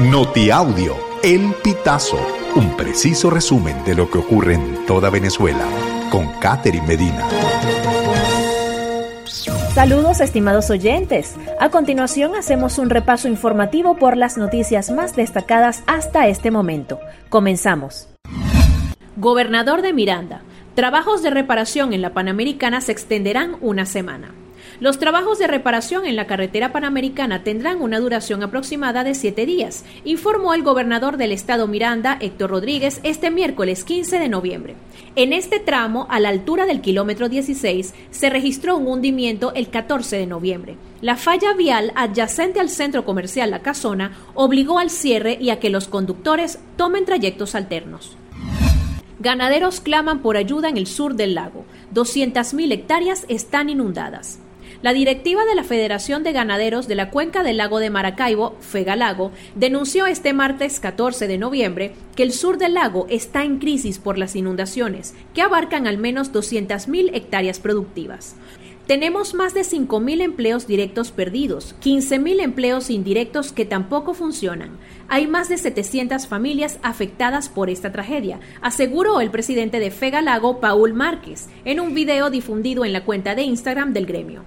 Notiaudio, El Pitazo, un preciso resumen de lo que ocurre en toda Venezuela, con Catherine Medina. Saludos estimados oyentes. A continuación hacemos un repaso informativo por las noticias más destacadas hasta este momento. Comenzamos. Gobernador de Miranda. Trabajos de reparación en la Panamericana se extenderán una semana. Los trabajos de reparación en la carretera panamericana tendrán una duración aproximada de siete días, informó el gobernador del estado Miranda, Héctor Rodríguez, este miércoles 15 de noviembre. En este tramo, a la altura del kilómetro 16, se registró un hundimiento el 14 de noviembre. La falla vial adyacente al centro comercial La Casona obligó al cierre y a que los conductores tomen trayectos alternos. Ganaderos claman por ayuda en el sur del lago. 200.000 hectáreas están inundadas. La directiva de la Federación de Ganaderos de la Cuenca del Lago de Maracaibo, Fegalago, denunció este martes 14 de noviembre que el sur del lago está en crisis por las inundaciones, que abarcan al menos 200.000 hectáreas productivas. Tenemos más de 5.000 empleos directos perdidos, 15.000 empleos indirectos que tampoco funcionan. Hay más de 700 familias afectadas por esta tragedia, aseguró el presidente de Fegalago, Paul Márquez, en un video difundido en la cuenta de Instagram del gremio.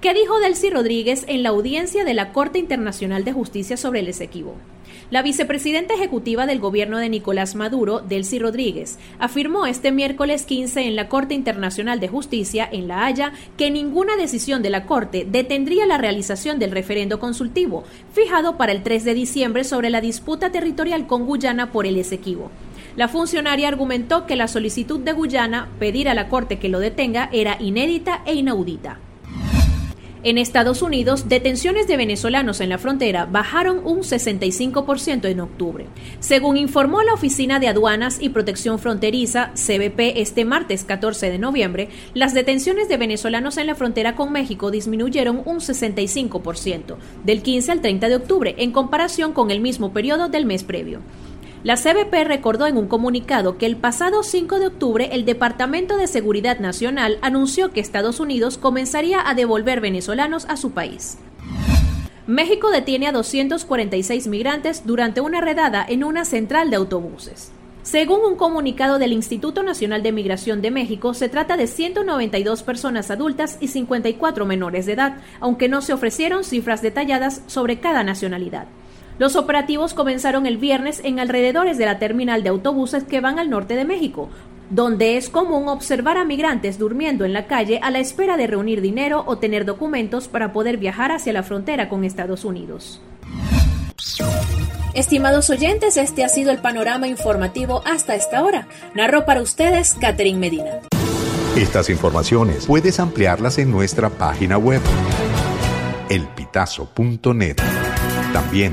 ¿Qué dijo Delcy Rodríguez en la audiencia de la Corte Internacional de Justicia sobre el Esequibo? La vicepresidenta ejecutiva del gobierno de Nicolás Maduro, Delcy Rodríguez, afirmó este miércoles 15 en la Corte Internacional de Justicia en La Haya que ninguna decisión de la Corte detendría la realización del referendo consultivo, fijado para el 3 de diciembre sobre la disputa territorial con Guyana por el Esequibo. La funcionaria argumentó que la solicitud de Guyana pedir a la Corte que lo detenga era inédita e inaudita. En Estados Unidos, detenciones de venezolanos en la frontera bajaron un 65% en octubre. Según informó la Oficina de Aduanas y Protección Fronteriza, CBP, este martes 14 de noviembre, las detenciones de venezolanos en la frontera con México disminuyeron un 65%, del 15 al 30 de octubre, en comparación con el mismo periodo del mes previo. La CBP recordó en un comunicado que el pasado 5 de octubre el Departamento de Seguridad Nacional anunció que Estados Unidos comenzaría a devolver venezolanos a su país. México detiene a 246 migrantes durante una redada en una central de autobuses. Según un comunicado del Instituto Nacional de Migración de México, se trata de 192 personas adultas y 54 menores de edad, aunque no se ofrecieron cifras detalladas sobre cada nacionalidad. Los operativos comenzaron el viernes en alrededores de la terminal de autobuses que van al norte de México, donde es común observar a migrantes durmiendo en la calle a la espera de reunir dinero o tener documentos para poder viajar hacia la frontera con Estados Unidos. Estimados oyentes, este ha sido el panorama informativo hasta esta hora. Narró para ustedes Catherine Medina. Estas informaciones puedes ampliarlas en nuestra página web elpitazo.net. También